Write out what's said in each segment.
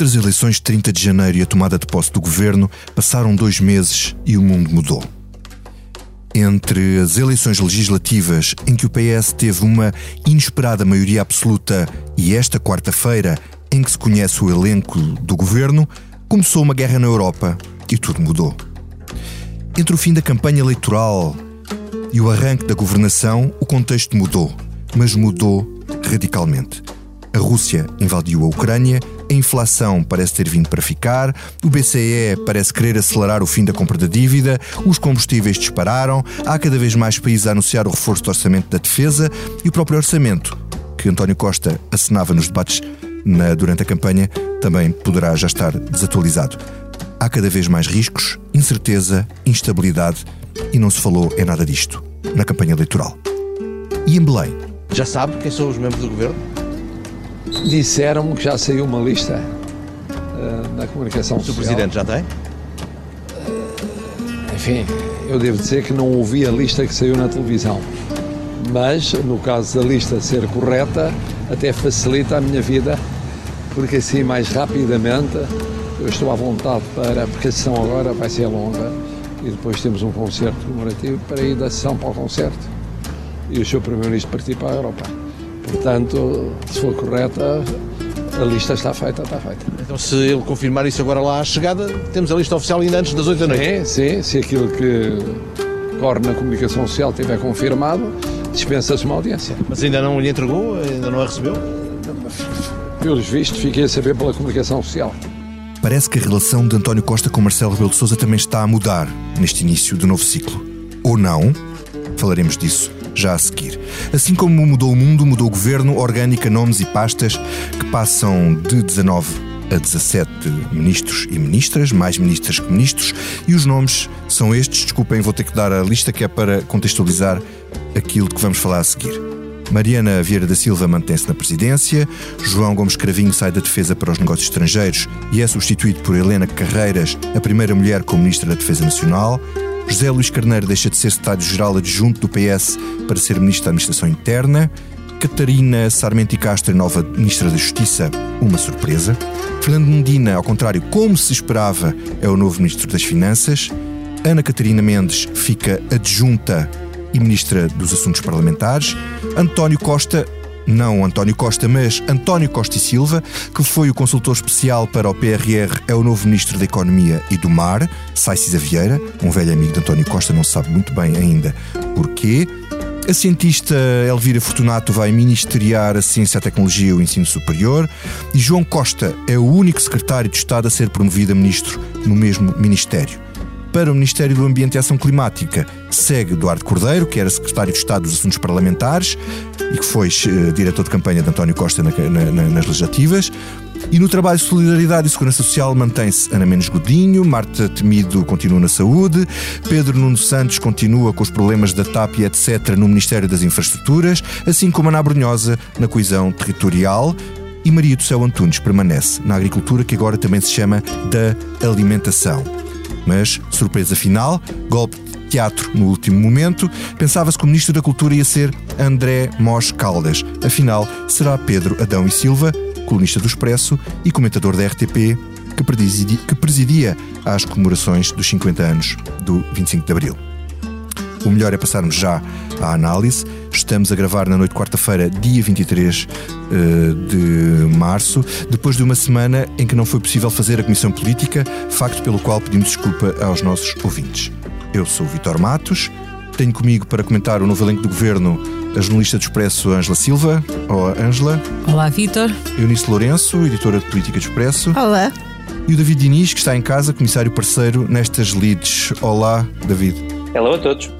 Entre as eleições de 30 de janeiro e a tomada de posse do governo, passaram dois meses e o mundo mudou. Entre as eleições legislativas, em que o PS teve uma inesperada maioria absoluta, e esta quarta-feira, em que se conhece o elenco do governo, começou uma guerra na Europa e tudo mudou. Entre o fim da campanha eleitoral e o arranque da governação, o contexto mudou, mas mudou radicalmente. A Rússia invadiu a Ucrânia, a inflação parece ter vindo para ficar, o BCE parece querer acelerar o fim da compra da dívida, os combustíveis dispararam, há cada vez mais países a anunciar o reforço do orçamento da defesa e o próprio orçamento, que António Costa assinava nos debates na, durante a campanha, também poderá já estar desatualizado. Há cada vez mais riscos, incerteza, instabilidade e não se falou em nada disto na campanha eleitoral. E em Belém? Já sabe quem são os membros do governo? Disseram-me que já saiu uma lista uh, na comunicação o social. O Presidente já tem? Uh, enfim, eu devo dizer que não ouvi a lista que saiu na televisão. Mas, no caso da lista ser correta, até facilita a minha vida, porque assim, mais rapidamente, eu estou à vontade para, porque a sessão agora vai ser longa, e depois temos um concerto comemorativo para ir da sessão para o concerto. E o Sr. Primeiro-Ministro partir para a Europa. Portanto, se for correta, a lista está feita, está feita. Então, se ele confirmar isso agora lá à chegada, temos a lista oficial ainda antes das 8 da noite? Sim, sim. Se aquilo que corre na comunicação social tiver confirmado, dispensa-se uma audiência. Mas ainda não lhe entregou? Ainda não a recebeu? Pelos vistos, fiquei a saber pela comunicação social. Parece que a relação de António Costa com Marcelo Rebelo de Sousa também está a mudar neste início do novo ciclo. Ou não? Falaremos disso já a seguir. Assim como mudou o mundo, mudou o governo, orgânica, nomes e pastas que passam de 19 a 17 ministros e ministras, mais ministras que ministros, e os nomes são estes. Desculpem, vou ter que dar a lista que é para contextualizar aquilo que vamos falar a seguir. Mariana Vieira da Silva mantém-se na presidência, João Gomes Cravinho sai da defesa para os negócios estrangeiros e é substituído por Helena Carreiras, a primeira mulher como ministra da Defesa Nacional, José Luís Carneiro deixa de ser secretário-geral adjunto do PS para ser ministro da Administração Interna, Catarina Sarmenti Castro, nova ministra da Justiça, uma surpresa. Fernando Medina, ao contrário, como se esperava, é o novo ministro das Finanças. Ana Catarina Mendes fica adjunta e Ministra dos Assuntos Parlamentares. António Costa, não António Costa, mas António Costa e Silva, que foi o consultor especial para o PRR, é o novo Ministro da Economia e do Mar. Sai Cisa Vieira, um velho amigo de António Costa, não sabe muito bem ainda porquê. A cientista Elvira Fortunato vai ministeriar a Ciência, a Tecnologia e o Ensino Superior. E João Costa é o único secretário de Estado a ser promovido a ministro no mesmo ministério. Para o Ministério do Ambiente e Ação Climática, segue Eduardo Cordeiro, que era secretário de Estado dos Assuntos Parlamentares e que foi uh, diretor de campanha de António Costa na, na, nas legislativas. E no trabalho de solidariedade e segurança social mantém-se Ana Menos Godinho, Marta Temido continua na saúde, Pedro Nuno Santos continua com os problemas da TAP e etc. no Ministério das Infraestruturas, assim como Ana Brunhosa na coesão territorial. E Maria do Céu Antunes permanece na agricultura, que agora também se chama da alimentação. Mas, surpresa final, golpe teatro no último momento, pensava-se que o Ministro da Cultura ia ser André Mos Caldas. Afinal, será Pedro Adão e Silva, colunista do Expresso e comentador da RTP, que presidia, que presidia as comemorações dos 50 anos do 25 de Abril. O melhor é passarmos já à análise. Estamos a gravar na noite de quarta-feira, dia 23 uh, de março, depois de uma semana em que não foi possível fazer a Comissão Política, facto pelo qual pedimos desculpa aos nossos ouvintes. Eu sou o Vitor Matos, tenho comigo para comentar o novo elenco do governo a jornalista do Expresso Ângela Silva. Olá, Ângela. Olá, Vitor. Eunice Lourenço, editora de Política do Expresso. Olá. E o David Diniz, que está em casa, comissário parceiro nestas leads. Olá, David. Olá a todos.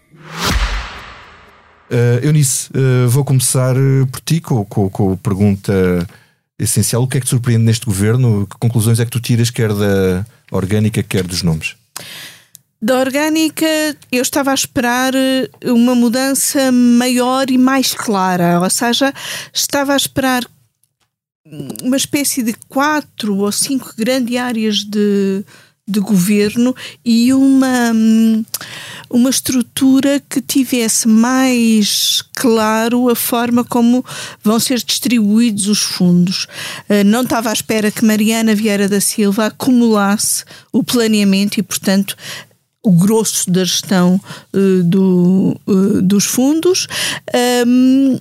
Uh, Eunice, uh, vou começar por ti com, com, com a pergunta essencial. O que é que te surpreende neste governo? Que conclusões é que tu tiras, quer da orgânica, quer dos nomes? Da orgânica, eu estava a esperar eh, uma mudança maior e mais clara, ou seja, estava a esperar uma espécie de quatro ou cinco grandes áreas de, de governo e uma, uma estrutura que tivesse mais claro a forma como vão ser distribuídos os fundos. Eh, não estava à espera que Mariana Vieira da Silva acumulasse o planeamento e, portanto, o grosso da gestão uh, do, uh, dos fundos. Um,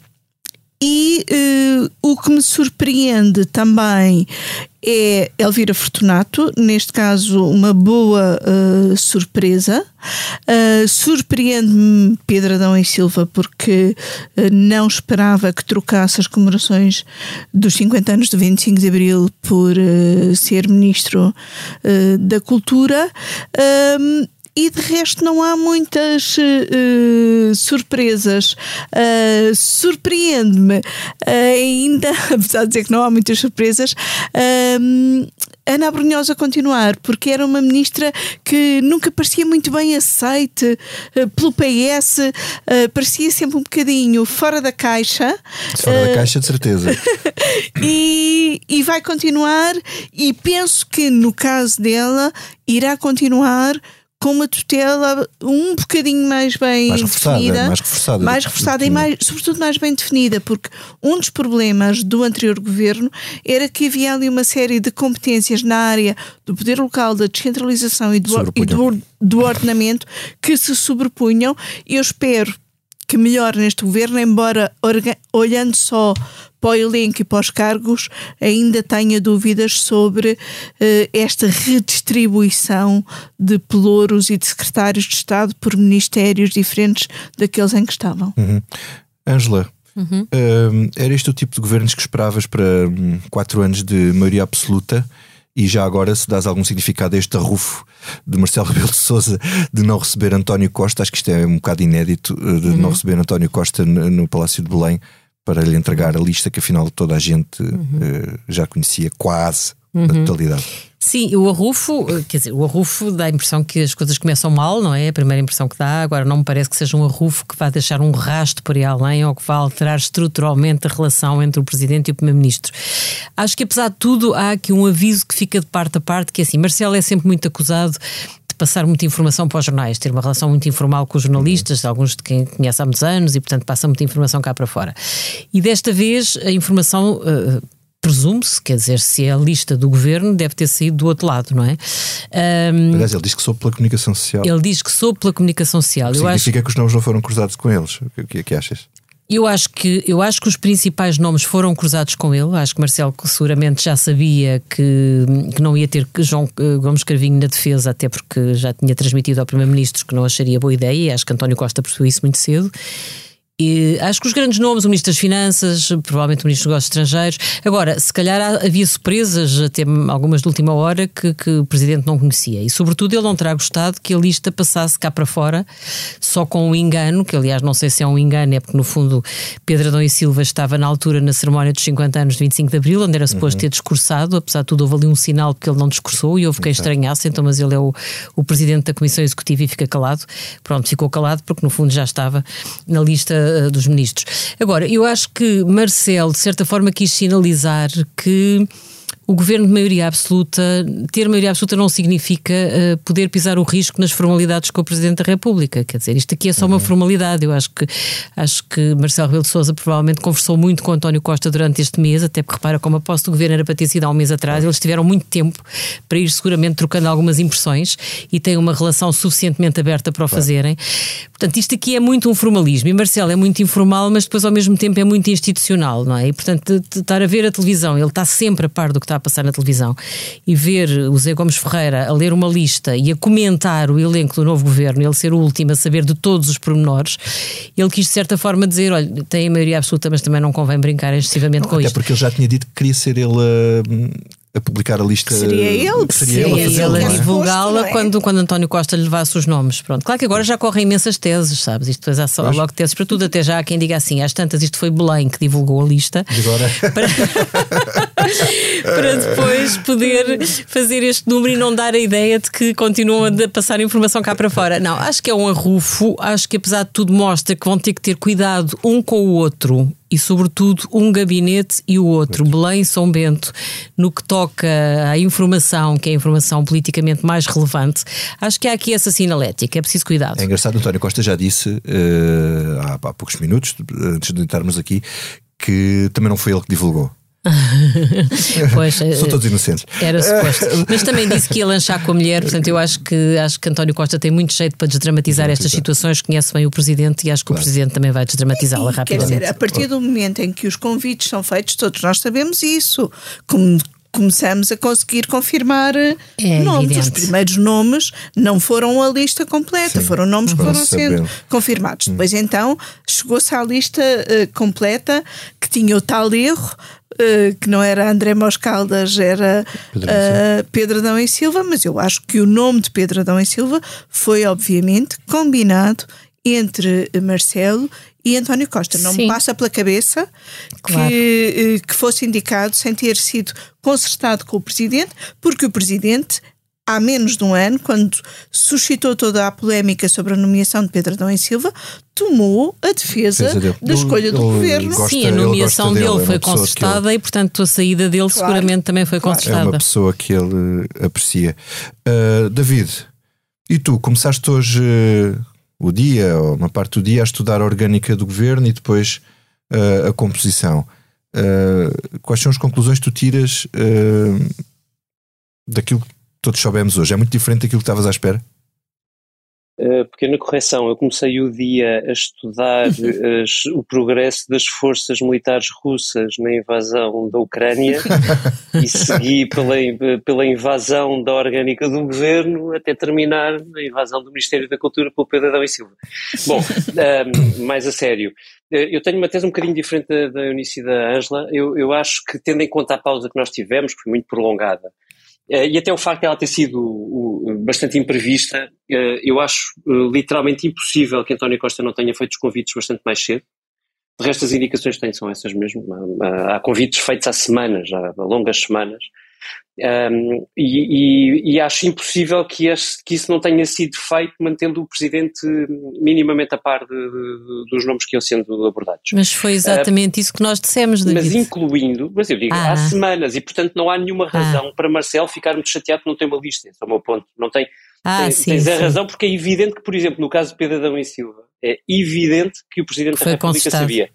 e uh, o que me surpreende também é Elvira Fortunato, neste caso uma boa uh, surpresa. Uh, Surpreende-me Pedro Adão e Silva porque uh, não esperava que trocasse as comemorações dos 50 anos de 25 de Abril por ser Ministro da Cultura e de resto não há muitas uh, surpresas. Uh, Surpreende-me uh, ainda, apesar de dizer que não há muitas surpresas, Ana Abrunhosa continuar, porque era uma ministra que nunca parecia muito bem aceite pelo PS, parecia sempre um bocadinho fora da caixa. Fora da caixa, de certeza. e, e vai continuar, e penso que no caso dela irá continuar com uma tutela um bocadinho mais bem mais definida, mais reforçada, mais reforçada e mais, sobretudo mais bem definida, porque um dos problemas do anterior governo era que havia ali uma série de competências na área do poder local, da descentralização e do, e do, do ordenamento que se sobrepunham. Eu espero que melhor neste governo, embora olhando só para o elenco e para os cargos, ainda tenha dúvidas sobre uh, esta redistribuição de pelouros e de secretários de Estado por ministérios diferentes daqueles em que estavam. Ângela, uhum. uhum. uh, era este o tipo de governos que esperavas para um, quatro anos de maioria absoluta? E já agora, se dás algum significado a este arrufo de Marcelo Rebelo de Souza de não receber António Costa, acho que isto é um bocado inédito, eh, de uhum. não receber António Costa no, no Palácio de Belém, para lhe entregar a lista que afinal toda a gente uhum. uh, já conhecia quase uhum. na totalidade. Sim, o arrufo, eh, quer dizer, o arrufo dá a impressão que as coisas começam mal, não é? A primeira impressão que dá, agora não me parece que seja um arrufo que vá deixar um rasto por aí além ou que vá alterar estruturalmente a relação entre o Presidente e o Primeiro-Ministro. Acho que apesar de tudo há aqui um aviso que fica de parte a parte, que é assim, Marcelo é sempre muito acusado passar muita informação para os jornais, ter uma relação muito informal com os jornalistas, alguns de quem conhece há muitos anos, e portanto passa muita informação cá para fora. E desta vez a informação. Uh, presume-se, quer dizer, se é a lista do governo, deve ter saído do outro lado, não é? Um, Aliás, ele diz que soube pela comunicação social. Ele diz que soube pela comunicação social. Significa acho... que os nomes não foram cruzados com eles. O que é que achas? Eu acho que eu acho que os principais nomes foram cruzados com ele. Acho que Marcelo seguramente já sabia que, que não ia ter João eh, Gomes Carvinho na defesa, até porque já tinha transmitido ao Primeiro-Ministro que não acharia boa ideia. E acho que António Costa percebeu isso muito cedo. E acho que os grandes nomes, o Ministro das Finanças, provavelmente o Ministro dos Negócios Estrangeiros. Agora, se calhar havia surpresas, até algumas de última hora, que, que, o Presidente não conhecia. E, sobretudo, ele não terá gostado que a lista passasse cá para fora, só com o um engano, que aliás não sei se é um engano, é porque no fundo Pedro Adão e Silva estava na altura na cerimónia dos 50 anos de 25 de Abril, onde era suposto uhum. ter discursado, apesar de tudo houve ali um sinal porque ele não discursou e houve quem estranhasse, então, mas ele é o, o Presidente da Comissão Executiva e fica calado. Pronto, ficou calado porque no fundo já estava na lista uh, dos ministros. Agora, eu acho que Marcelo, de certa forma, quis sinalizar que o governo de maioria absoluta, ter maioria absoluta não significa uh, poder pisar o risco nas formalidades com o Presidente da República. Quer dizer, isto aqui é só uhum. uma formalidade. Eu acho que, acho que Marcelo Rebelo de Sousa provavelmente conversou muito com António Costa durante este mês, até porque repara como a posse do governo era para ter sido há um mês atrás. Eles tiveram muito tempo para ir seguramente trocando algumas impressões e têm uma relação suficientemente aberta para o fazerem. Portanto, isto aqui é muito um formalismo. E Marcelo é muito informal, mas depois ao mesmo tempo é muito institucional, não é? E portanto, estar a ver a televisão, ele está sempre a par do que está a passar na televisão e ver o Zé Gomes Ferreira a ler uma lista e a comentar o elenco do novo governo, ele ser o último a saber de todos os pormenores, ele quis de certa forma dizer: olha, tem a maioria absoluta, mas também não convém brincar excessivamente não, com até isto. porque ele já tinha dito que queria ser ele a, a publicar a lista. Seria ele, seria, seria ele, ele a é? divulgá-la é? quando, quando António Costa lhe levasse os nomes. Pronto. Claro que agora já correm imensas teses, sabes? Isto depois há só, logo teses para tudo, até já há quem diga assim: às tantas, isto foi Belém que divulgou a lista. E agora? Para... para depois poder fazer este número e não dar a ideia de que continuam a passar informação cá para fora. Não, acho que é um arrufo, acho que apesar de tudo mostra que vão ter que ter cuidado um com o outro e, sobretudo, um gabinete e o outro, Belém e São Bento, no que toca à informação, que é a informação politicamente mais relevante, acho que há aqui essa sinalética, é preciso cuidado. É engraçado, António Costa já disse uh, há, há poucos minutos, antes de entrarmos aqui, que também não foi ele que divulgou. pois, São eh, todos inocentes. Era suposto. Mas também disse que ia lanchar com a mulher, portanto, eu acho que, acho que António Costa tem muito jeito para desdramatizar estas situações, conhece bem o Presidente e acho que claro. o Presidente também vai desdramatizá-la rapidamente. Quer dizer, a partir do momento em que os convites são feitos, todos nós sabemos isso. Como começamos a conseguir confirmar é nomes. Evidente. Os primeiros nomes não foram a lista completa, Sim. foram nomes que foram sendo confirmados. Hum. Depois então chegou-se à lista uh, completa que tinha o tal erro. Uh, que não era André Moscaldas, era Pedro, uh, Pedro Adão e Silva, mas eu acho que o nome de Pedro Adão e Silva foi, obviamente, combinado entre Marcelo e António Costa. Não Sim. me passa pela cabeça claro. que, que fosse indicado sem ter sido concertado com o Presidente, porque o Presidente há menos de um ano, quando suscitou toda a polémica sobre a nomeação de Pedro Adão e Silva, tomou a defesa da escolha do governo. Gosta, Sim, a nomeação dele, dele, foi é concertada ele... e, portanto, a saída dele claro. seguramente também foi concertada. É uma pessoa que ele aprecia. Uh, David, e tu, começaste hoje uh, o dia, ou uma parte do dia, a estudar a orgânica do governo e depois uh, a composição. quais são as conclusões que tu tiras daquilo que todos soubemos hoje? É muito diferente daquilo que estavas à espera? Uh, pequena correção, eu comecei o dia a estudar as, o progresso das forças militares russas na invasão da Ucrânia e segui pela, pela invasão da orgânica do governo até terminar a invasão do Ministério da Cultura pelo Pedro Adão e Silva. Bom, um, mais a sério, eu tenho uma tese um bocadinho diferente da, da Eunice e da Ângela. Eu, eu acho que, tendo em conta a pausa que nós tivemos, que foi muito prolongada, e até o facto de ela ter sido bastante imprevista, eu acho literalmente impossível que António Costa não tenha feito os convites bastante mais cedo. De resto, as indicações que têm são essas mesmo. Há convites feitos há semanas, há longas semanas. Um, e, e, e, acho impossível que, este, que, isso não tenha sido feito mantendo o Presidente minimamente a par de, de, dos nomes que iam sendo abordados. Mas foi exatamente uh, isso que nós dissemos, David. Mas incluindo, mas eu digo, ah. há semanas e portanto não há nenhuma razão ah. para Marcelo ficar muito chateado por não ter uma lista, esse é o meu ponto. Não tem, ah, tem, sim, tens sim. a razão porque é evidente que, por exemplo, no caso de Pedro Adão e Silva, é evidente que o Presidente foi da República consultado. sabia.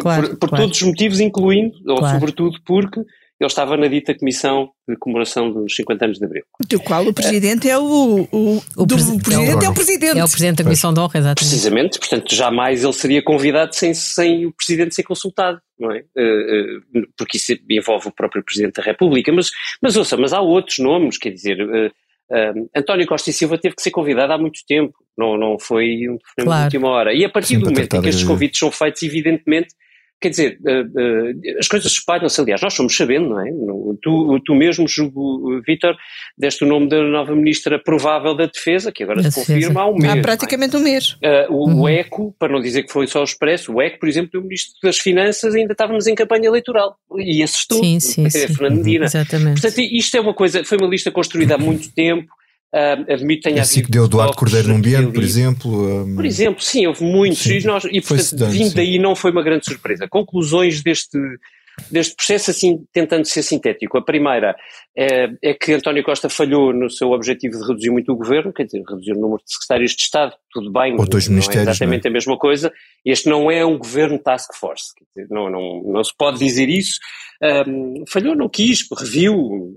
Claro, por, por claro. todos os motivos, incluindo, ou Claro. sobretudo porque ele estava na dita comissão de comemoração dos 50 anos de Abril. Do qual o Presidente é o. O, O do presi- Presidente é é o o- Presidente. É o Presidente da Comissão de Honra, exatamente. Precisamente, portanto, jamais ele seria convidado sem, sem o Presidente ser consultado, não é? Eh, eh, Porque isso envolve o próprio Presidente da República. Mas, mas ouça, mas há outros nomes, quer dizer, eh, António Costa e Silva teve que ser convidado há muito tempo, não, não foi um telefonema Claro. de última hora. E a partir Sim, do momento em que estes convites são feitos, evidentemente, Quer dizer, eh, eh, as coisas espalham-se, aliás, nós somos sabendo, não é? Tu, tu mesmo, Vítor, deste o nome da nova Ministra Provável da Defesa, que agora Da se Defesa. confirma há um mês. Há não é? praticamente um mês. Uh, o, Uhum. o ECO, para não dizer que foi só o Expresso, o ECO, por exemplo, o Ministro das Finanças ainda estávamos em campanha eleitoral e assistou, Sim, sim, é sim. Fernando Medina. Exatamente. Portanto, isto é uma coisa, foi uma lista construída há muito tempo, uh, que tenha Assim que deu Eduardo Cordeiro num ambiente, por exemplo. um, Por exemplo, sim, houve muitos, Sim. e, nós, e portanto, dando, vindo sim. daí não foi uma grande surpresa. Conclusões deste, deste processo, assim, tentando ser sintético. A primeira é, é que António Costa falhou no seu objetivo de reduzir muito o governo, quer dizer, reduzir o número de secretários de Estado, tudo bem, Ou dois não é ministérios, exatamente a mesma coisa. Este não é um governo task force, dizer, não, não, não se pode dizer isso. Ahm, falhou, não quis, reviu,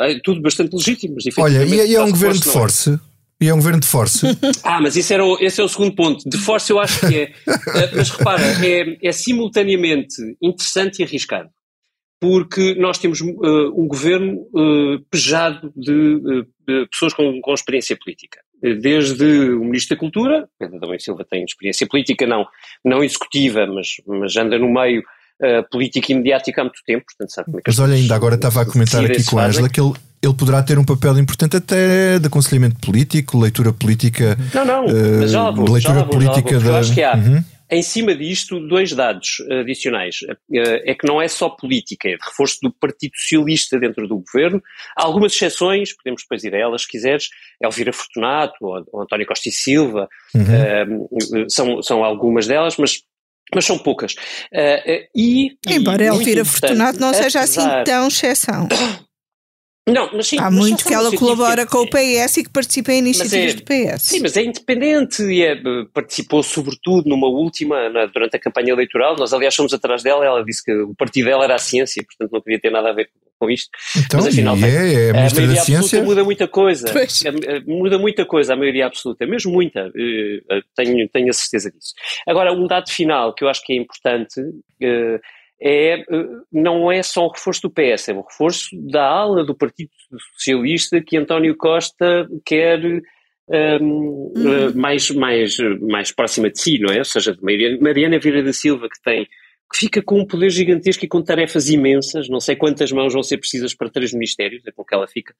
é tudo bastante legítimo. Mas, Olha, e, e é um governo de não é. force? E é um governo de force? Ah, mas isso era o- esse é o segundo ponto. De força eu acho que é. Eh, mas repara, é, é simultaneamente interessante e arriscado. Porque nós temos eh, um governo eh, pejado de, eh, de pessoas com, com experiência política. Desde o Ministro da Cultura, Pedro Adão e Silva tem experiência política, não, não executiva, mas, mas anda no meio político e mediático há muito tempo, portanto sabe como é que as Mas olha, ainda agora estava a comentar aqui com a fazem. Ângela que ele, ele poderá ter um papel importante até de aconselhamento político, leitura política. Não, não, eh, mas já lá vou, já leitura lá vou, já lá política vou, porque eu da. acho que há. Uhum. em cima disto, dois dados adicionais. É que não é só política, é de reforço do Partido Socialista dentro do governo. Há algumas exceções, podemos depois ir a elas se quiseres. Elvira Fortunato ou, ou António Costa e Silva, uhum. são, são algumas delas, mas mas são poucas. Uh, e, Embora Elvira Fortunato não seja assim tão exceção. Não, mas sim, Há mas muito que ela colabora com o PS e que participa em iniciativas é, do PS. Sim, mas é independente e é, participou sobretudo numa última, na, durante a campanha eleitoral. Nós, aliás, fomos atrás dela. Ela disse que o partido dela era a ciência, portanto não queria ter nada a ver com isto. Então, mas afinal, é, é a, a maioria da ciência? absoluta muda muita coisa. Muda muita coisa a maioria absoluta, mesmo muita. Eh, tenho, tenho a certeza disso. Agora, um dado final que eu acho que é importante eh, é, não é só um reforço do PS, é um reforço da ala do Partido Socialista que António Costa quer um, uhum. mais, mais, mais próxima de si, não é? Ou seja, Mariana, Vieira da Silva, que tem que fica com um poder gigantesco e com tarefas imensas, não sei quantas mãos vão ser precisas para três ministérios, é com que ela fica.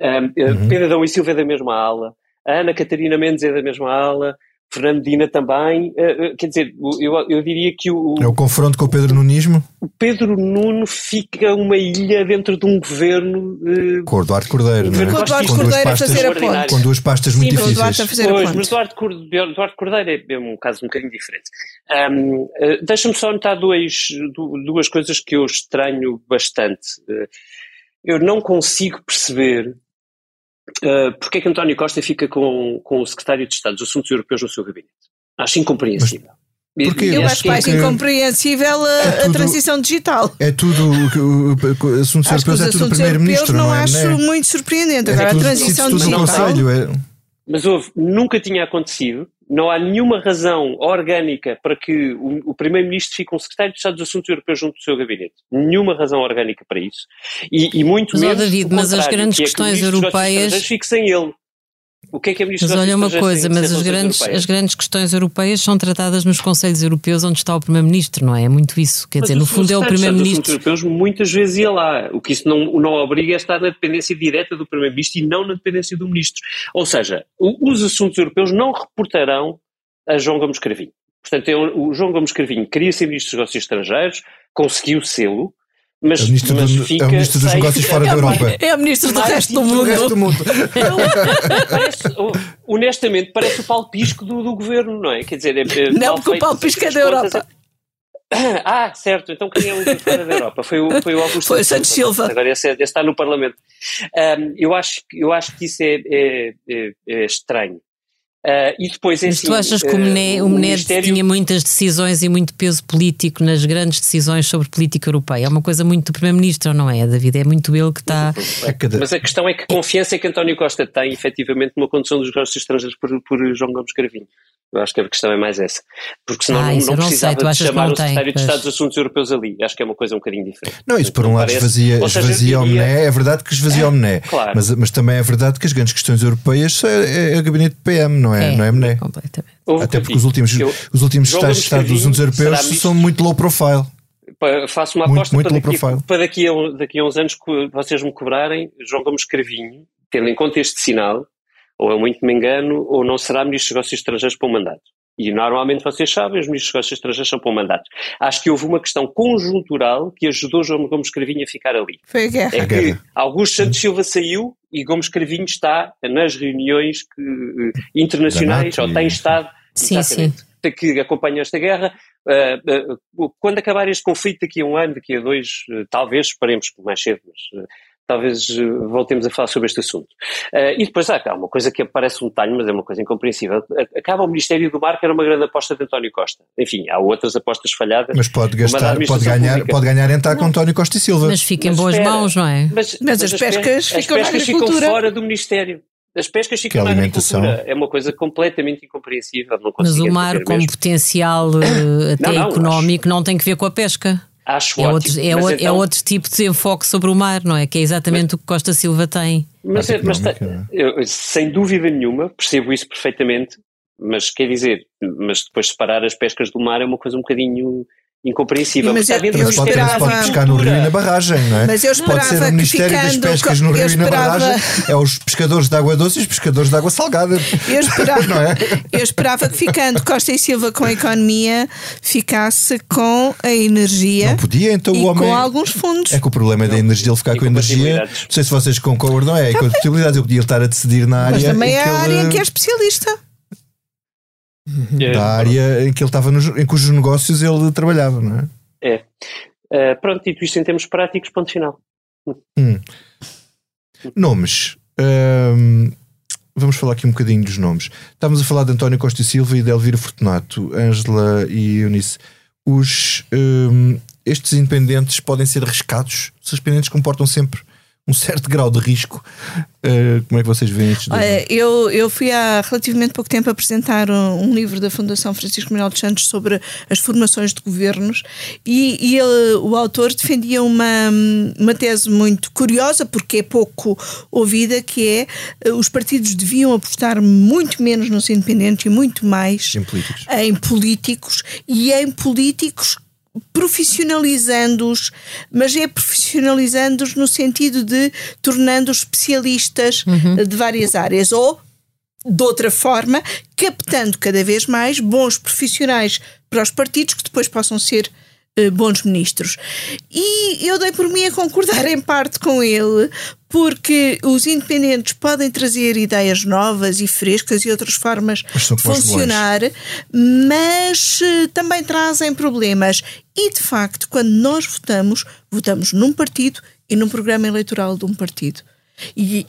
Um, uhum. Pedro Adão e Silva é da mesma ala, a Ana Catarina Mendes é da mesma ala, Fernando Dina também, uh, quer dizer, eu, eu diria que o... É o confronto com o Pedro Nunismo? O Pedro Nuno fica uma ilha dentro de um governo... Uh, com o Eduardo Cordeiro, não é? Com o Eduardo Cordeiro a fazer a ponte. Com duas pastas muito Sim, difíceis. A fazer pois, a mas Eduardo, Eduardo Cordeiro é, um caso um bocadinho diferente. Um, uh, Deixa-me só notar dois, duas coisas que eu estranho bastante. eu não consigo perceber uh, porque é que António Costa fica com, com o secretário de Estado dos Assuntos Europeus no seu gabinete? Acho incompreensível. Mas... Porque eu acho mais incompreensível a, é tudo, a, transição digital. É tudo o, o assuntos europeus é tudo primeiro-ministro. Não, não é, acho né? muito surpreendente. Agora, é tudo, a transição digital. Conselho, é... Mas houve, nunca tinha acontecido não há nenhuma razão orgânica para que o, o Primeiro-Ministro fique um secretário de Estado dos Assuntos Europeus junto do seu gabinete. Nenhuma razão orgânica para isso. E, e muito mas, menos. David, mas as grandes que é questões que europeias. Fique sem ele. O que é que a Ministra Mas olha uma coisa, mas as grandes, as grandes questões europeias são tratadas nos Conselhos Europeus onde está o Primeiro-Ministro, não é? É muito isso. Quer mas dizer, no fundo é o Primeiro-Ministro. Os europeus muitas vezes ia lá. O que isso não, não obriga a estar na dependência direta do Primeiro-Ministro e não na dependência do Ministro. Ou seja, os assuntos europeus não reportarão a João Gomes Cravinho. Portanto, é o João Gomes Cravinho queria ser Ministro dos Negócios Estrangeiros, conseguiu sê-lo, mas, é ministro, mas do, fica é o ministro dos negócios fora é, da Europa. É o ministro do, resto do, mundo. resto do mundo. parece, honestamente, parece o Paulo Pisco do, do, governo, não é? Quer dizer, é, não, porque o Paulo Pisco é da Europa. Ah, certo, então quem é o fora da Europa? Foi o, foi o Augusto Foi Santos Silva. Agora esse, esse, está no Parlamento. Um, eu, acho, eu acho que isso é, é, é, é estranho. Uh, e depois é Mas assim, tu achas que o Mené, uh, o Mené Ministério... tinha muitas decisões e muito peso político nas grandes decisões sobre política europeia? É uma coisa muito do Primeiro-Ministro, não é, David? É muito ele que está. Mas a questão é que confiança é que António Costa tem, efetivamente, numa condução dos negócios estrangeiros por, por João Gomes Cravinho. Eu acho que a questão é mais essa. Porque senão ah, não, não, não precisava sei, de chamar o secretário tem, de Estado dos Assuntos Europeus ali. Acho que é uma coisa um bocadinho diferente. Não, isso por um lado esvazia, esvazia o Mené, é verdade que esvazia o Mené. Claro. Mas, mas também é verdade que as grandes questões europeias é, é o gabinete PM, não é, é não é Mené. Completamente. Até porque os últimos, eu, os últimos Estado dos Assuntos Europeus são muito low profile. Faço uma aposta muito, muito para, daqui, para daqui, a, daqui a uns anos que vocês me cobrarem João Gomes Cravinho, tendo em conta este sinal, ou eu muito me engano, ou não será Ministro dos Negócios Estrangeiros para o mandato. E normalmente vocês sabem, os ministros dos negócios estrangeiros são para um mandato. Acho que houve uma questão conjuntural que ajudou João Gomes Cravinho a ficar ali. Foi a guerra. É que Augusto Santos Silva saiu e Gomes Cravinho está nas reuniões que, uh, internacionais, ou tem estado, sim, sim. que acompanham esta guerra. Uh, uh, quando acabar este conflito daqui a um ano, daqui a dois, talvez, esperemos por mais cedo, mas talvez eh, voltemos a falar sobre este assunto. Uh, e depois há, há uma coisa que parece um detalhe, mas é uma coisa incompreensível. Acaba o Ministério do Mar, que era uma grande aposta de António Costa. Enfim, há outras apostas falhadas. Mas pode gastar, pode ganhar, pode ganhar em estar com António Costa e Silva. Mas fica em boas espera, mãos, não é? Mas, mas, mas as, pescas, ficam, as pescas ficam fora do Ministério. As pescas ficam na agricultura. É uma coisa completamente incompreensível. mas o mar, com mesmo. potencial uh, até não, não, económico, acho... não tem que ver com a pesca. Acho é ótimo. Outro, é, o, é então... é, outro tipo de enfoque sobre o mar, não é? Que é exatamente mas, o que Costa Silva tem. Mas, é, mas é? eu, sem dúvida nenhuma, percebo isso perfeitamente, mas quer dizer, mas depois separar as pescas do mar é uma coisa um bocadinho incompreensível. Mas eu- eu Mas pode, da pode pescar no rio e na barragem, não é? Mas eu pode ser esperava o que Ministério das ficando Pescas no eu rio e na esperava- barragem. É os pescadores de água doce e os pescadores de água salgada. Eu esperava, Não é? eu esperava que ficando Costa e Silva com a economia ficasse com a energia Não podia, então e o homem. com alguns fundos. É que o problema é da energia, ele ficar com energia. Incompatibilidades. Não sei se vocês concordam, é incompatibilidades. Eu podia estar a decidir na área. Mas também é a área ele- em que é especialista. Da área em que ele estava, nos, em cujos negócios ele trabalhava, não é? É. Eh, pronto, dito isto em termos práticos, ponto final. Hum. Nomes. Hum, vamos falar aqui um bocadinho dos nomes. Estávamos a falar de António Costa e Silva e de Elvira Fortunato, Ângela e Eunice. Os, hum, estes independentes podem ser arriscados. Os independentes comportam sempre um certo grau de risco. Uh, como é que vocês veem estes dois? Olha, eu, eu fui há relativamente pouco tempo apresentar um, um livro da Fundação Francisco Manuel dos Santos sobre as formações de governos e, e ele, o autor defendia uma, uma tese muito curiosa, porque é pouco ouvida, que é eh, os partidos deviam apostar muito menos nos independentes e muito mais Em políticos. em políticos e em políticos profissionalizando-os, mas é profissionalizando-os no sentido de tornando-os especialistas eh, de várias áreas ou de outra forma, captando cada vez mais bons profissionais para os partidos que depois possam ser bons ministros. E eu dei por mim a concordar em parte com ele, porque os independentes podem trazer ideias novas e frescas e outras formas de funcionar, mas eh, também trazem problemas. E de facto, quando nós votamos, votamos num partido e num programa eleitoral de um partido. E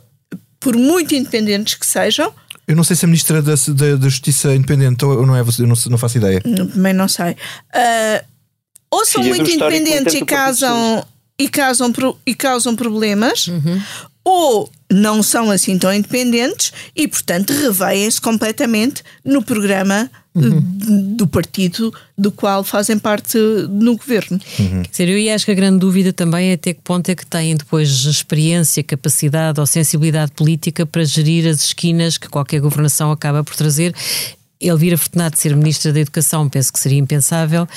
por muito independentes que sejam, Eu não sei se a Ministra da, da, da Justiça é independente ou não é, eu não, não faço ideia. também não sei. Ah, ou são muito independentes e causam, e, causam, e causam problemas, ou não são assim tão independentes e, portanto, revêem-se completamente no programa eh, do partido do qual fazem parte no governo. Quer dizer, eu acho que a grande dúvida também é até que ponto é que têm depois experiência, capacidade ou sensibilidade política para gerir as esquinas que qualquer governação acaba por trazer. Elvira Fortunato ser Ministra da Educação penso que seria impensável,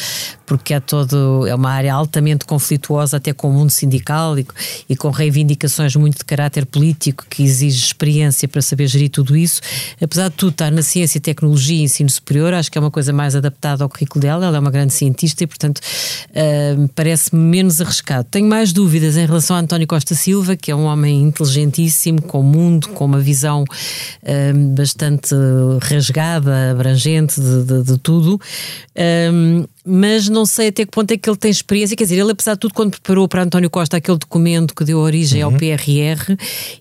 porque é todo é uma área altamente conflituosa até com o mundo sindical e, e com reivindicações muito de caráter político que exige experiência para saber gerir tudo isso. Apesar de tudo estar na ciência, tecnologia e ensino superior, acho que é uma coisa mais adaptada ao currículo dela. Ela é uma grande cientista e, portanto, ah, parece-me menos arriscado. Tenho mais dúvidas em relação a António Costa Silva, que é um homem inteligentíssimo, com mundo, com uma visão ah, bastante rasgada, abrangente de, de- de tudo. Ah, mas não sei até que ponto é que ele tem experiência. Quer dizer, ele, apesar de tudo, quando preparou para António Costa aquele documento que deu origem ao PRR,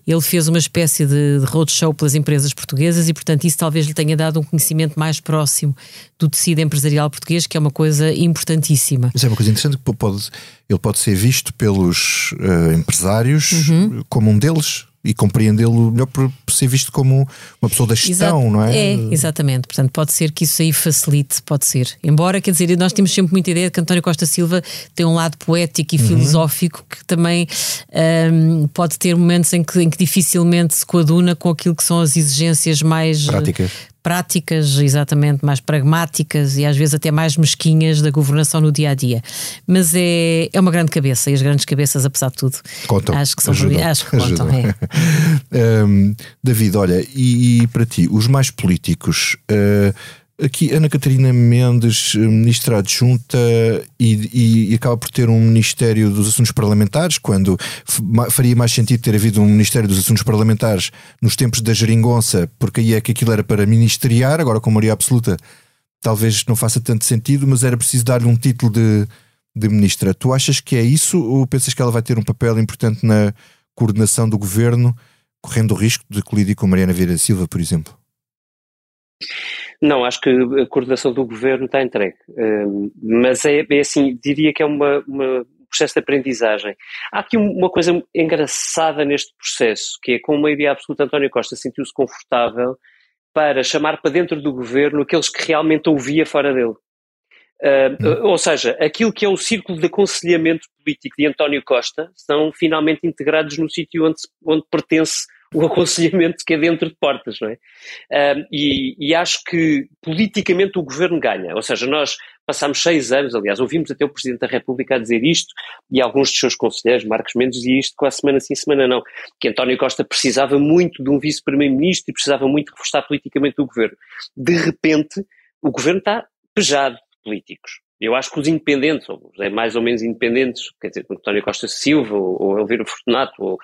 ele fez uma espécie de, de roadshow pelas empresas portuguesas e, portanto, isso talvez lhe tenha dado um conhecimento mais próximo do tecido empresarial português, que é uma coisa importantíssima. Mas é uma coisa interessante que pode, ele pode ser visto pelos eh, empresários Uhum. como um deles e compreendê-lo melhor por, ser visto como uma pessoa da gestão, Exato. não é? É, exatamente. Portanto, pode ser que isso aí facilite, pode ser. Embora, quer dizer, nós temos sempre muita ideia de que António Costa Silva tem um lado poético e Uhum. filosófico que também ahm, pode ter momentos em que, em que dificilmente se coaduna com aquilo que são as exigências mais Práticas. Práticas, exatamente, mais pragmáticas e às vezes até mais mesquinhas da governação no dia a dia. Mas é, é uma grande cabeça e as grandes cabeças, apesar de tudo, Contam. acho que são Ajudam. acho que contam. É. Hum, David, olha, e, e para ti, os mais políticos, eh, aqui Ana Catarina Mendes, eh, ministra adjunta, e, e- acaba por ter um Ministério dos Assuntos Parlamentares, quando faria mais sentido ter havido um Ministério dos Assuntos Parlamentares nos tempos da geringonça, porque aí é que aquilo era para ministeriar, agora com maioria absoluta talvez não faça tanto sentido, mas era preciso dar-lhe um título de, de ministra. Tu achas que é isso ou pensas que ela vai ter um papel importante na coordenação do governo, correndo o risco de colidir com Mariana Vieira Silva, por exemplo? Não, acho que a coordenação do governo está entregue. Hum, mas é, é assim, diria que é uma, uma- um processo de aprendizagem. Há aqui um- uma coisa engraçada neste processo, que é com a maioria absoluta António Costa sentiu-se confortável para chamar para dentro do governo aqueles que realmente ouvia fora dele. Hum, Ou seja, aquilo que é o círculo de aconselhamento político de António Costa são finalmente integrados no sítio onde, onde pertence o aconselhamento que é dentro de portas, não é? E, e, acho que politicamente o governo ganha, ou seja, nós passámos seis anos, aliás, ouvimos até o Presidente da República a dizer isto e alguns dos seus conselheiros, Marcos Mendes, dizia isto quase semana sim, semana não, que António Costa precisava muito de um vice-primeiro-ministro e precisava muito reforçar politicamente o governo. De repente, o governo está pejado de políticos. Eu acho que os independentes, ou é mais ou menos independentes, quer dizer, António Costa Silva ou, Elvira Fortunato, ou,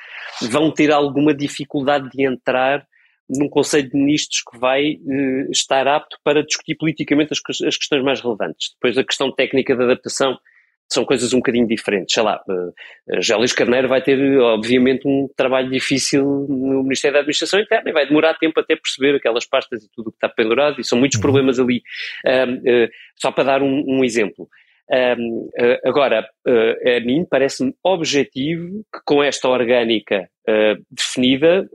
vão ter alguma dificuldade de entrar num Conselho de Ministros que vai eh, estar apto para discutir politicamente as, as, questões mais relevantes. Depois a questão técnica da adaptação são coisas um bocadinho diferentes. Sei lá, uh, Carneiro vai ter, obviamente, um trabalho difícil no Ministério da Administração Interna e vai demorar tempo até perceber aquelas pastas e tudo o que está pendurado, e são muitos uhum. problemas ali. Uh, uh, só para dar um, um exemplo. Um, agora, a mim parece-me objetivo que com esta orgânica definida,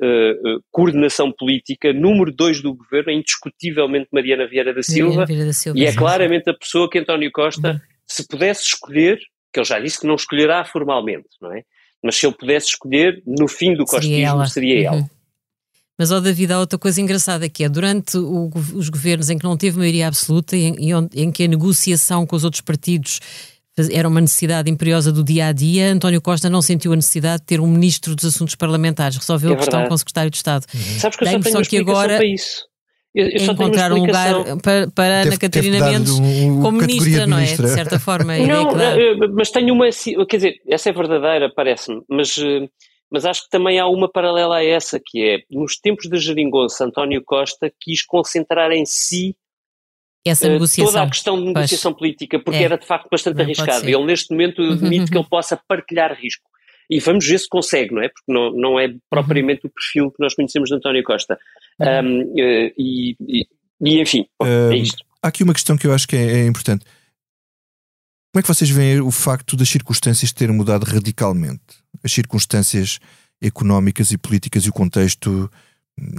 coordenação política, número dois do governo é indiscutivelmente Mariana Vieira da Silva, Vieira da Silva e é claramente a pessoa que António Costa uhum se pudesse escolher, que ele já disse que não escolherá formalmente, não é? Mas se ele pudesse escolher, no fim do costismo seria ela. Uhum. Mas, ó David, há outra coisa engraçada que é, durante o, os governos em que não teve maioria absoluta e em, em, que a negociação com os outros partidos era uma necessidade imperiosa do dia a dia, António Costa não sentiu a necessidade de ter um ministro dos assuntos parlamentares, resolveu é a questão com o secretário de Estado. Uhum. Sabes que eu Dá só tenho que agora para isso. Eu, eu encontrar um lugar para, para Ana Catarina Mendes um, como ministra, não é? De certa forma. não, é mas tenho uma. Quer dizer, essa é verdadeira, parece-me, mas, eh, mas acho que também há uma paralela a essa, que é nos tempos da Geringonça, António Costa quis concentrar em si essa eh, negociação. toda a questão de negociação pois. política, porque é. era de facto bastante não arriscado. Ele, neste momento, admite uhum. que ele possa partilhar risco. E vamos ver se consegue, não é? Porque não, não é propriamente uhum. o perfil que nós conhecemos de António Costa. Uhum. Um, eh, e, e, e, enfim, é isto. Há aqui uma questão que eu acho que é, é importante. Como é que vocês veem o facto das circunstâncias terem mudado radicalmente? As circunstâncias económicas e políticas e o contexto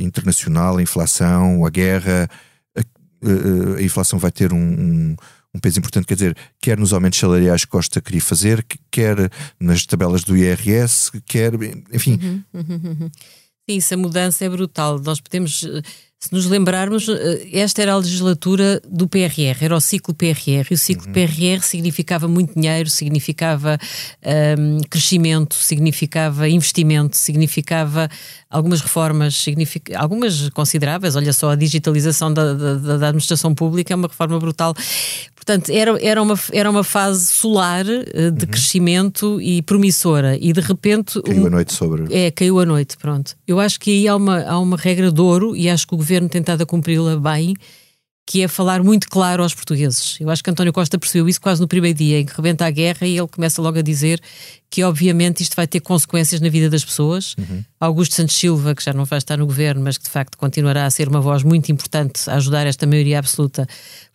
internacional, a inflação, a guerra, a, a, a inflação vai ter um, um, um peso importante, quer dizer, quer nos aumentos salariais que Costa queria fazer, quer nas tabelas do IRS, quer, enfim. Uhum, uhum, uhum. Sim, essa mudança é brutal. Nós podemos se nos lembrarmos, eh, esta era a legislatura do PRR, era o ciclo PRR, e o ciclo uhum. PRR significava muito dinheiro, significava um, crescimento, significava investimento, significava algumas reformas, significa, algumas consideráveis, olha só, a digitalização da, da, da administração pública é uma reforma brutal. Portanto, era, era, uma, era uma fase solar uh, de uhum. crescimento e promissora, e de repente. Caiu um, a noite sobre. É, caiu a noite, pronto. Eu acho que aí há uma, há uma regra de ouro, e acho que o governo tem estado a cumpri-la bem, que é falar muito claro aos portugueses. Eu acho que António Costa percebeu isso quase no primeiro dia, em que rebenta a guerra e ele começa logo a dizer que, obviamente, isto vai ter consequências na vida das pessoas. Uhum. Augusto Santos Silva, que já não vai estar no governo, mas que de facto continuará a ser uma voz muito importante a ajudar esta maioria absoluta,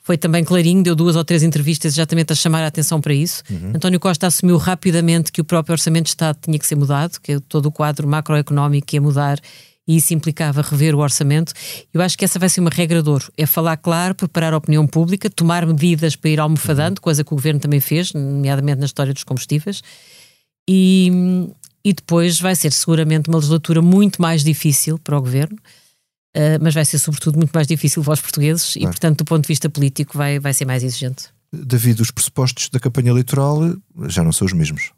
foi também clarinho, deu duas ou três entrevistas exatamente a chamar a atenção para isso. Uhum. António Costa assumiu rapidamente que o próprio Orçamento de Estado tinha que ser mudado, que todo o quadro macroeconómico ia mudar e isso implicava rever o orçamento. Eu acho que essa vai ser uma regra de ouro. É falar claro, preparar a opinião pública, tomar medidas para ir almofadando, coisa que o governo também fez, nomeadamente na história dos combustíveis. E, e depois vai ser seguramente uma legislatura muito mais difícil para o governo. Uh, mas vai ser sobretudo muito mais difícil para os portugueses claro. e, portanto, do ponto de vista político, vai, vai ser mais exigente. David, os pressupostos da campanha eleitoral já não são os mesmos.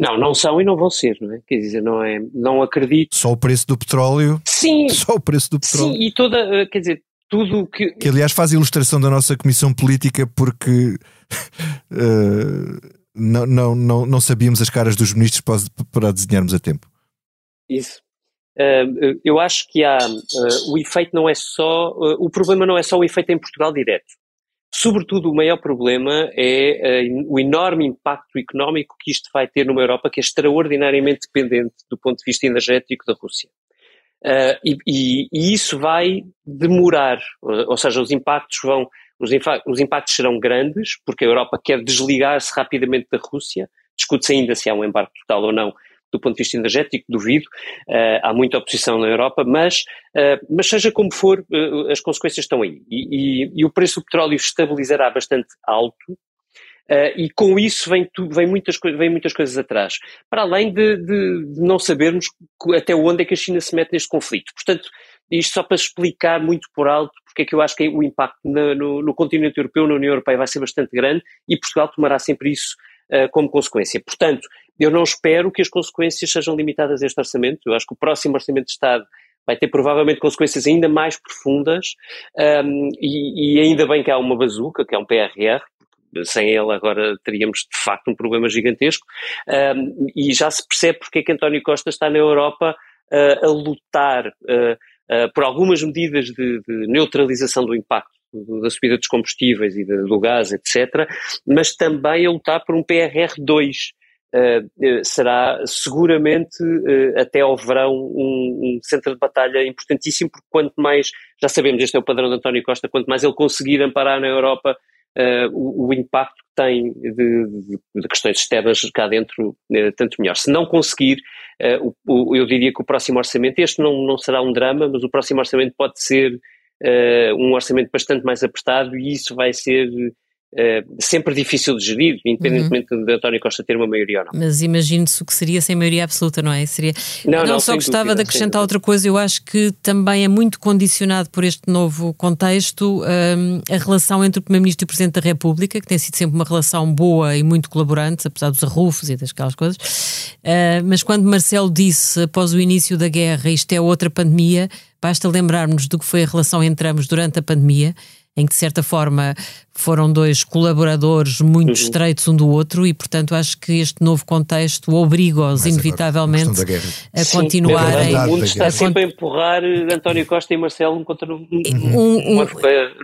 Não, não são e não vão ser, não é? Quer dizer, não é, não acredito. Só o preço do petróleo? Sim. Só o preço do petróleo. Sim, e toda, eh, quer dizer, tudo que... Que aliás faz ilustração da nossa comissão política porque uh, não, não, não, não sabíamos as caras dos ministros para, para desenharmos a tempo. Isso. Eu acho que há, uh, o efeito não é só, o problema não é só o efeito em Portugal direto. Sobretudo, o maior problema é uh, o enorme impacto económico que isto vai ter numa Europa que é extraordinariamente dependente do ponto de vista energético da Rússia. E, e, e, isso vai demorar, ou seja, os impactos vão, os, os impactos serão grandes, porque a Europa quer desligar-se rapidamente da Rússia, discute-se ainda se há um embarque total ou não, do ponto de vista energético, duvido, uh, há muita oposição na Europa, mas, uh, mas seja como for, uh, as consequências estão aí. E, e, e, o preço do petróleo estabilizará bastante alto, e com isso vem, tu, vem, muitas, vem muitas coisas atrás. Para além de, de, de, não sabermos até onde é que a China se mete neste conflito. Portanto, isto só para explicar muito por alto porque é que eu acho que o impacto na, no, no, continente europeu, na União Europeia, vai ser bastante grande e Portugal tomará sempre isso como consequência. Portanto, eu não espero que as consequências sejam limitadas a este orçamento. Eu acho que o próximo orçamento de Estado vai ter provavelmente consequências ainda mais profundas um, e, e, ainda bem que há uma bazuca, que é um PRR, sem ele agora teríamos de facto um problema gigantesco um, e já se percebe porque é que António Costa está na Europa uh, a lutar uh, uh, por algumas medidas de, de neutralização do impacto da subida dos combustíveis e do gás, etc., mas também a lutar por um PRR2, Uh, será seguramente uh, até ao verão um, um, centro de batalha importantíssimo, porque quanto mais, já sabemos, este é o padrão de António Costa, quanto mais ele conseguir amparar na Europa uh, o, o, impacto que tem de, de, de, questões externas cá dentro, tanto melhor. Se não conseguir, o, o, eu diria que o próximo orçamento, este não, não será um drama, mas o próximo orçamento pode ser um orçamento bastante mais apertado e isso vai ser Uh, sempre difícil de gerir, independentemente uhum. de António Costa ter uma maioria ou não. Mas imagine-se o que seria sem maioria absoluta, não é? Seria... Não, não, não só gostava dúvida, de acrescentar outra coisa, eu acho que também é muito condicionado por este novo contexto um, a relação entre o Primeiro-Ministro e o Presidente da República, que tem sido sempre uma relação boa e muito colaborante, apesar dos arrufos e daquelas coisas. Uh, mas quando Marcelo disse, após o início da guerra, isto é outra pandemia, basta lembrarmos do que foi a relação entre ambos durante a pandemia em que de certa forma foram dois colaboradores muito uhum. estreitos um do outro e portanto acho que este novo contexto obriga-os inevitavelmente a, Sim, continuar é a, o mundo está sempre a empurrar António Costa e Marcelo um contra um, um, um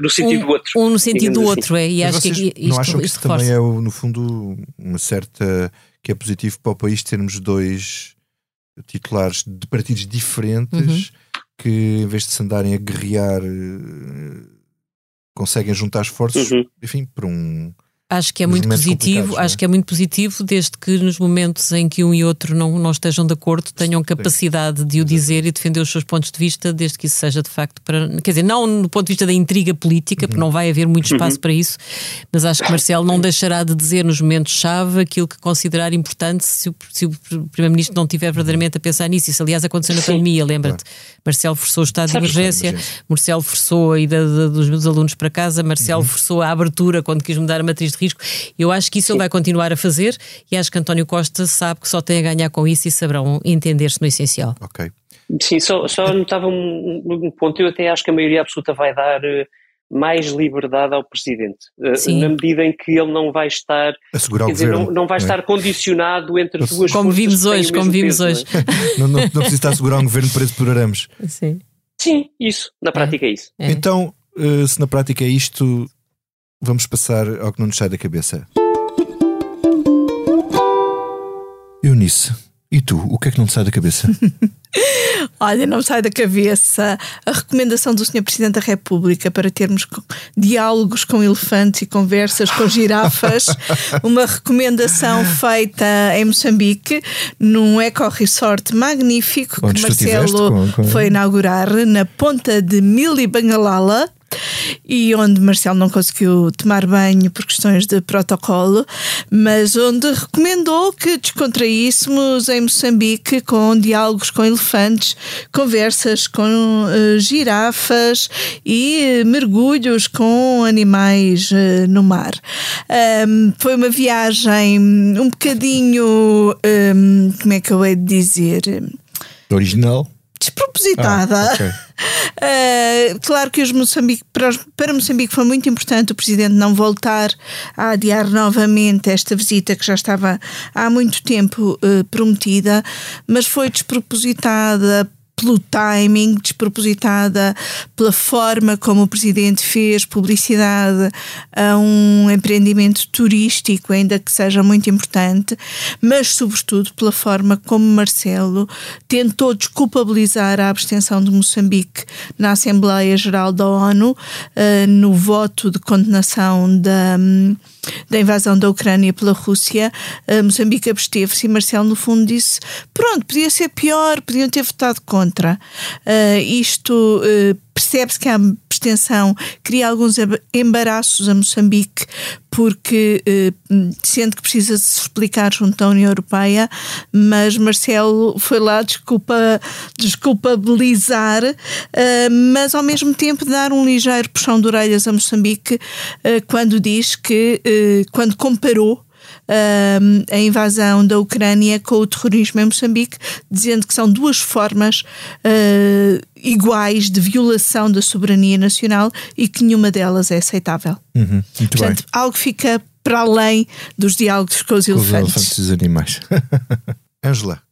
no sentido um, do outro um no sentido do assim. outro é e acho que isto, não acham que isso também é no fundo uma certa que é positivo para o país termos dois titulares de partidos diferentes uhum. que em vez de se andarem a guerrear eh, conseguem juntar esforços, uhum. enfim, para um. Acho que é muito positivo, é? acho que é muito positivo, desde que nos momentos em que um e outro não, não estejam de acordo, tenham capacidade de o dizer e defender os seus pontos de vista, desde que isso seja de facto para. Quer dizer, não do ponto de vista da intriga política, uhum. porque não vai haver muito espaço uhum. para isso, mas acho que Marcelo não deixará de dizer nos momentos-chave aquilo que considerar importante se o, se o Primeiro-Ministro não estiver verdadeiramente a pensar nisso. Isso, aliás, aconteceu na pandemia, lembra-te? Marcelo forçou o estado de emergência, Marcelo forçou a ida dos meus alunos para casa, Marcelo uhum. forçou a abertura quando quis mudar a matriz de risco. Eu acho que isso Sim. ele vai continuar a fazer e acho que António Costa sabe que só tem a ganhar com isso e saberão entender-se no essencial. Ok. Sim, só, só notava um, um, ponto. Eu até acho que a maioria absoluta vai dar uh, mais liberdade ao Presidente, uh, na medida em que ele não vai estar, a quer dizer, não, não vai é? estar condicionado entre as duas como vimos hoje, como vimos peso, hoje. Não, é? não, não, não precisa estar a segurar um governo para explorarmos. Sim. Sim, isso. Na prática é, é isso. É. Então, uh, se na prática é isto, vamos passar ao que não nos sai da cabeça. Eunice, e tu, o que é que não te sai da cabeça? Olha, não sai da cabeça a recomendação do Sr. Presidente da República para termos diálogos com elefantes e conversas com girafas. Uma recomendação feita em Moçambique, num eco-resort magnífico Onde que Marcelo com, com... foi inaugurar na ponta de Mili Bangalala e onde Marcelo não conseguiu tomar banho por questões de protocolo, mas onde recomendou que descontraíssemos em Moçambique com diálogos com elefantes, conversas com uh, girafas e uh, mergulhos com animais uh, no mar. Um, foi uma viagem um bocadinho, um, como é que eu hei de dizer? Original? Despropositada. Ah, okay. uh, claro que os Moçambique, para, para Moçambique foi muito importante o Presidente não voltar a adiar novamente esta visita que já estava há muito tempo uh, prometida, mas foi despropositada pelo timing, despropositada pela forma como o presidente fez publicidade a um empreendimento turístico, ainda que seja muito importante, mas sobretudo pela forma como Marcelo tentou desculpabilizar a abstenção de Moçambique na Assembleia Geral da ONU, uh, no voto de condenação da. Da invasão da Ucrânia pela Rússia, uh, Moçambique absteve-se e Marcelo, no fundo, disse: pronto, podia ser pior, podiam ter votado contra. Uh, isto uh, percebe-se que há extensão, cria alguns embaraços a Moçambique, porque eh, sendo que precisa de se explicar junto à União Europeia, mas Marcelo foi lá desculpa, desculpabilizar, mas ao mesmo tempo dar um ligeiro puxão de orelhas a Moçambique quando diz que, quando comparou uh, a invasão da Ucrânia com o terrorismo em Moçambique, dizendo que são duas formas uh, iguais de violação da soberania nacional e que nenhuma delas é aceitável. Uhum, Portanto, bem. algo fica para além dos diálogos com os com elefantes. Os elefantes e os animais. Ângela.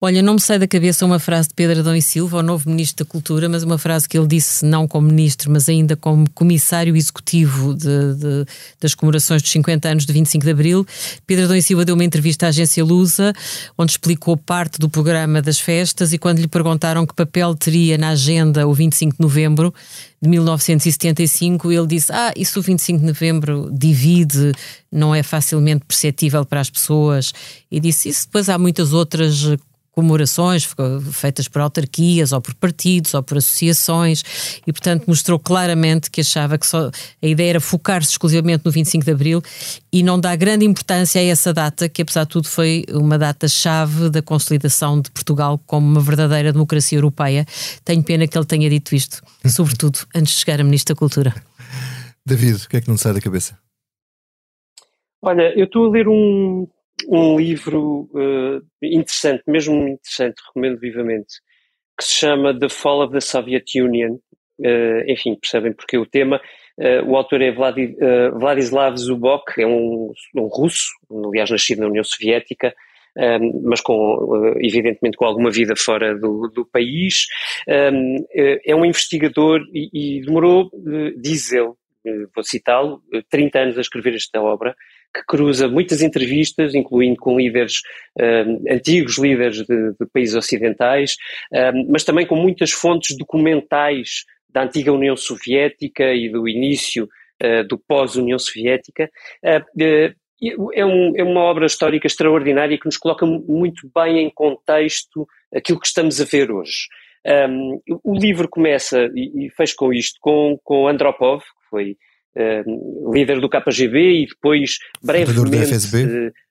Olha, não me sai da cabeça uma frase de Pedro Adão e Silva, o novo Ministro da Cultura, mas uma frase que ele disse não como Ministro, mas ainda como Comissário Executivo de, de, das comemorações dos 50 anos de 25 de Abril. Pedro Adão e Silva deu uma entrevista à agência Lusa, onde explicou parte do programa das festas e quando lhe perguntaram que papel teria na agenda o 25 de Novembro de 1975, ele disse, ah, isso o 25 de Novembro divide, não é facilmente perceptível para as pessoas, e disse isso, depois há muitas outras comemorações feitas por autarquias ou por partidos ou por associações e portanto mostrou claramente que achava que só a ideia era focar-se exclusivamente no 25 de Abril e não dá grande importância a essa data que apesar de tudo foi uma data-chave da consolidação de Portugal como uma verdadeira democracia europeia. Tenho pena que ele tenha dito isto, sobretudo antes de chegar a Ministro da Cultura. David, o que é que não sai da cabeça? Olha, eu estou a ler um, um livro uh, interessante, mesmo interessante, recomendo vivamente, que se chama The Fall of the Soviet Union. Uh, enfim, percebem porque o tema. Uh, o autor é Vladi, Vladislav Zubok, é um, um, russo, aliás nascido na União Soviética, um, mas com, evidentemente com alguma vida fora do, do país. Um, é um investigador e, e demorou, diz ele, vou citá-lo, 30 anos a escrever esta obra, que cruza muitas entrevistas, incluindo com líderes, um, antigos líderes de, de, países ocidentais, um, mas também com muitas fontes documentais da antiga União Soviética e do início uh, do pós-União Soviética. Uh, é, um, é, uma obra histórica extraordinária que nos coloca muito bem em contexto aquilo que estamos a ver hoje. Um, o livro começa, e, e fez com isto, com, com Andropov, que foi uh, líder do KGB e depois brevemente.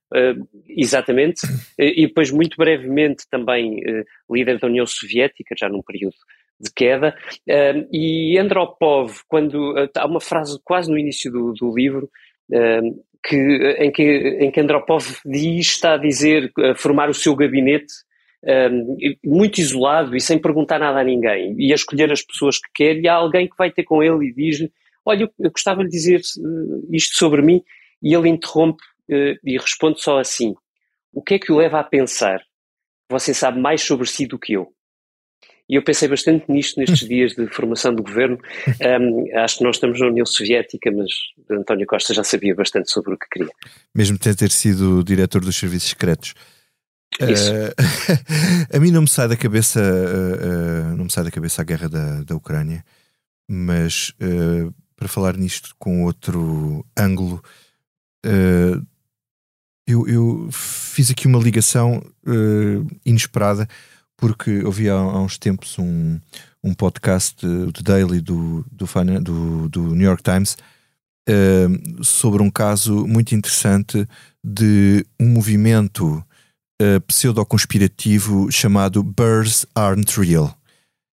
Uh, exatamente, e depois muito brevemente também uh, líder da União Soviética, já num período de queda, uh, e Andropov, quando há uma frase quase no início do, do livro, que, em, que, em que Andropov diz, está a dizer, formar o seu gabinete muito isolado e sem perguntar nada a ninguém, e a escolher as pessoas que quer, e há alguém que vai ter com ele e diz olha, eu gostava de dizer uh, isto sobre mim, e ele interrompe uh, e responde só assim, o que é que o leva a pensar? Você sabe mais sobre si do que eu. E eu pensei bastante nisto nestes dias de formação do governo. Um, acho que nós estamos na União Soviética, mas António Costa já sabia bastante sobre o que queria. Mesmo ter, ter sido diretor dos serviços secretos. Isso. Uh, a mim não me sai da cabeça, uh, não me sai da cabeça a guerra da, da Ucrânia, mas para falar nisto com outro ângulo, uh, eu, eu, fiz aqui uma ligação uh, inesperada, porque ouvi há, há, uns tempos um, um podcast, o The Daily, do, do, do, do, New York Times, uh, sobre um caso muito interessante de um movimento uh, pseudo-conspirativo chamado Birds Aren't Real.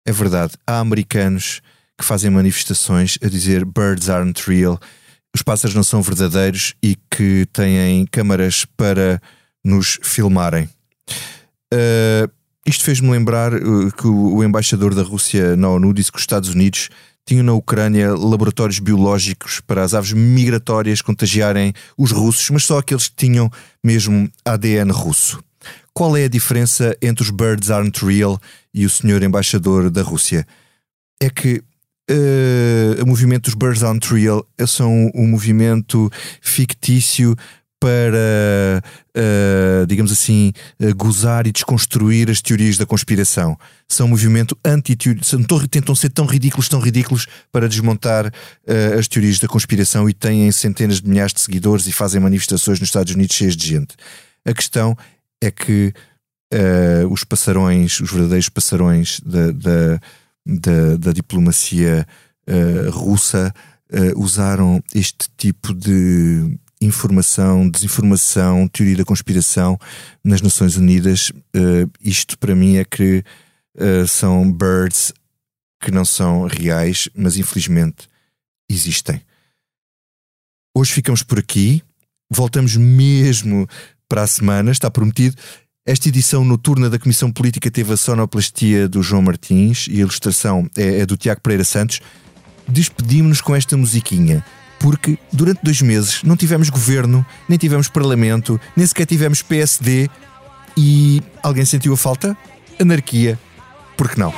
É verdade, há americanos que fazem manifestações a dizer birds aren't real, os pássaros não são verdadeiros e que têm câmaras para nos filmarem. Uh, isto fez-me lembrar uh, que o, o, embaixador da Rússia na ONU disse que os Estados Unidos tinham na Ucrânia laboratórios biológicos para as aves migratórias contagiarem os russos, mas só aqueles que tinham mesmo ADN russo. Qual é a diferença entre os Birds Aren't Real e o senhor embaixador da Rússia? É que uh, o movimento dos Birds on Trail são um movimento fictício para, uh, digamos assim, uh, gozar e desconstruir as teorias da conspiração. São um movimento anti tentam ser tão ridículos, tão ridículos para desmontar uh, as teorias da conspiração e têm centenas de milhares de seguidores e fazem manifestações nos Estados Unidos cheias de gente. A questão é que os passarões, os verdadeiros passarões da, da da, da diplomacia uh, russa uh, usaram este tipo de informação, desinformação, teoria da conspiração nas Nações Unidas. Uh, isto para mim é que são birds que não são reais, mas infelizmente existem. Hoje ficamos por aqui. Voltamos mesmo para a semana, está prometido. Esta edição noturna da Comissão Política teve a sonoplastia do João Martins e a ilustração é, é do Tiago Pereira Santos. Despedimos-nos com esta musiquinha, porque durante dois meses não tivemos governo, nem tivemos parlamento, nem sequer tivemos PSD e alguém sentiu a falta? Anarquia. Por que não?